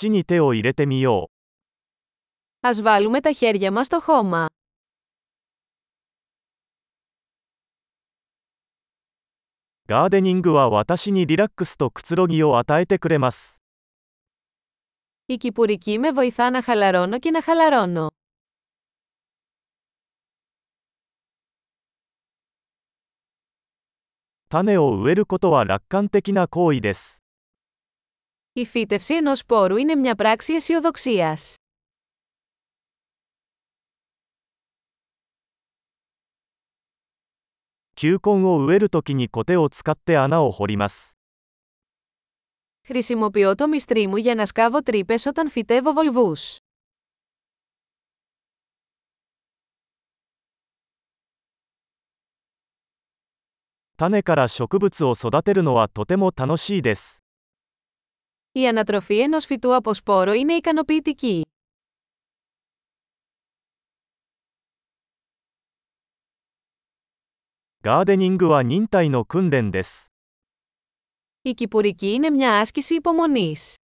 土に手を入れてみよう。 Ας βάλουμε τα χέρια μας στο χώμα. ガーデニングは私にリラックスとくつろぎを与えてくれます。 Η κυπουρική με βοηθά να χαλαρώνω και να χαλαρώνω. 種を植えることは楽観的な行為です。 Η φύτευση ενός σπόρου είναι μια πράξη αισιοδοξία. 球根を植えるときにコテを使って穴を掘ります。 Χρησιμοποιώ το μυστρί μου για να σκάβω τρύπες όταν φυτεύω βολβούς. 種から植物を育てるのはとても楽しいです。 Η ανατροφή ενός φυτού από σπόρο είναι ικανοποιητική. Η κυπουρική είναι μια άσκηση υπομονής.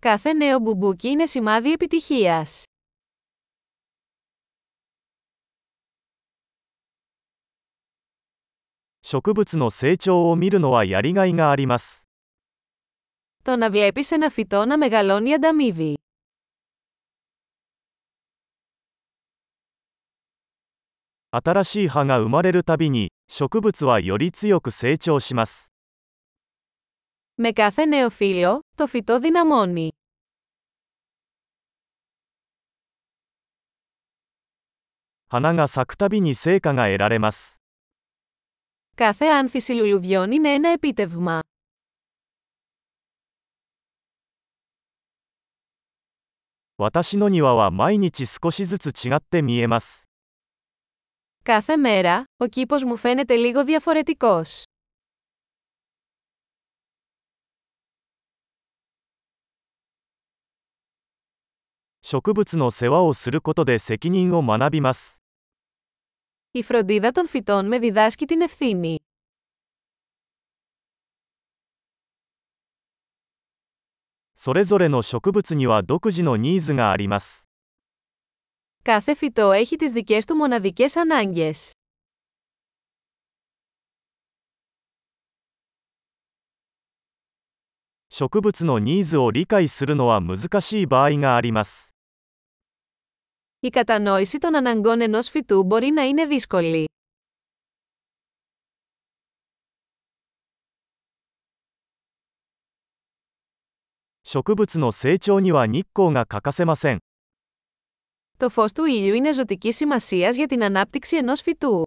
Κάθε νέο μπουμπούκι είναι σημάδι επιτυχίας. 植物の成長を見るのはやりがいがあります。 Το να βλέπεις ένα φυτό να μεγαλώνει ανταμείβει. 新しい葉が生まれるたびに、植物はより強く成長します。 Με κάθε νέο φύλλο, το φυτό δυναμώνει. 花が咲くたびに成果が得られます。 Κάθε άνθηση λουλουδιών είναι ένα επίτευγμα. 私の庭は毎日少しずつ違って見えます。 Κάθε μέρα, ο κήπος μου φαίνεται λίγο διαφορετικός. 植物の世話をすることで責任を学びます。 Η φροντίδα των φυτών με διδάσκει την ευθύνη. それぞれの植物には独自のニーズがあります。 Κάθε φυτό έχει τις δικές του μοναδικές ανάγκες. 植物のニーズを理解するのは難しい場合があります。 Η κατανόηση των αναγκών ενός φυτού μπορεί να είναι δύσκολη. 植物の成長には日光が欠かせません。 Το φως του ήλιου είναι ζωτική σημασίας για την ανάπτυξη ενός φυτού.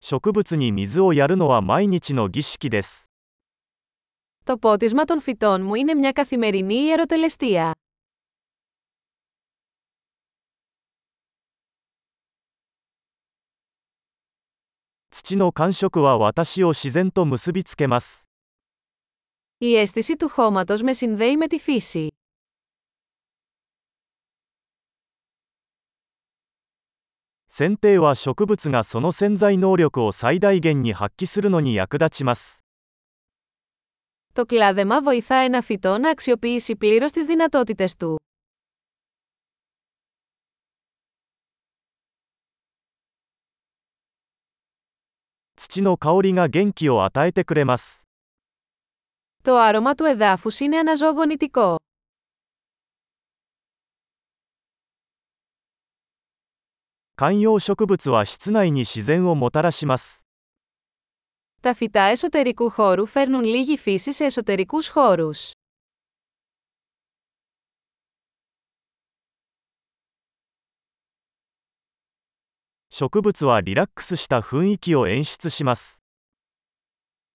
植物に水をやるのは毎日の儀式です。 Το πότισμα των φυτών μου είναι μια καθημερινή ιεροτελεστία. 土の感触は私を自然と結びつけます。 Η αίσθηση του χώματος με συνδέει με τη φύση. 剪定は植物がその潜在能力を最大限に発揮するのに役立ちます。 Το κλάδεμα βοηθά ένα φυτό να αξιοποιήσει πλήρως τις δυνατότητες του. 土の香りが元気を与えてくれます。 Το άρωμα του εδάφους είναι αναζωογονητικό. 観葉植物は室内に自然をもたらします。 Τα φυτά εσωτερικού χώρου φέρνουν λίγη φύση σε εσωτερικούς χώρους. 植物はリラックスした雰囲気を演出します。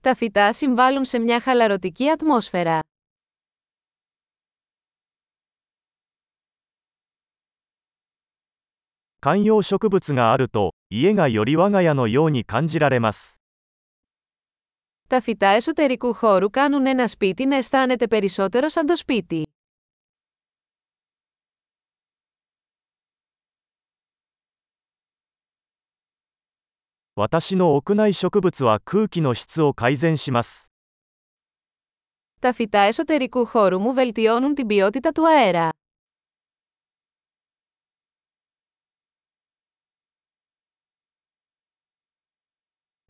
Τα φυτά συμβάλλουν σε μια χαλαρωτική ατμόσφαιρα. 観葉植物があると、家がより我が家のように感じられます。 Τα φυτά εσωτερικού χώρου κάνουν ένα σπίτι να αισθάνεται περισσότερο σαν το σπίτι. Τα φυτά εσωτερικού χώρου μου βελτιώνουν την ποιότητα του αέρα.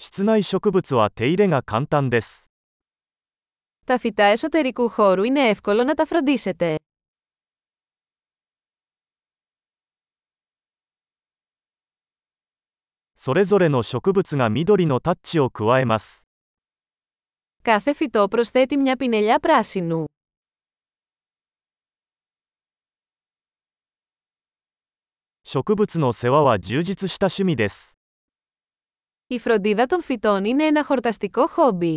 室内植物は手入れが簡単です。 Τα φυτά εσωτερικού χώρου είναι εύκολο να τα φροντίσετε. それぞれの植物が緑のタッチを加えます。 Κάθε φυτό προσθέτει μια πινελιά πράσινου. 植物の世話は充実した趣味です。 Η φροντίδα των φυτών είναι ένα χορταστικό χόμπι.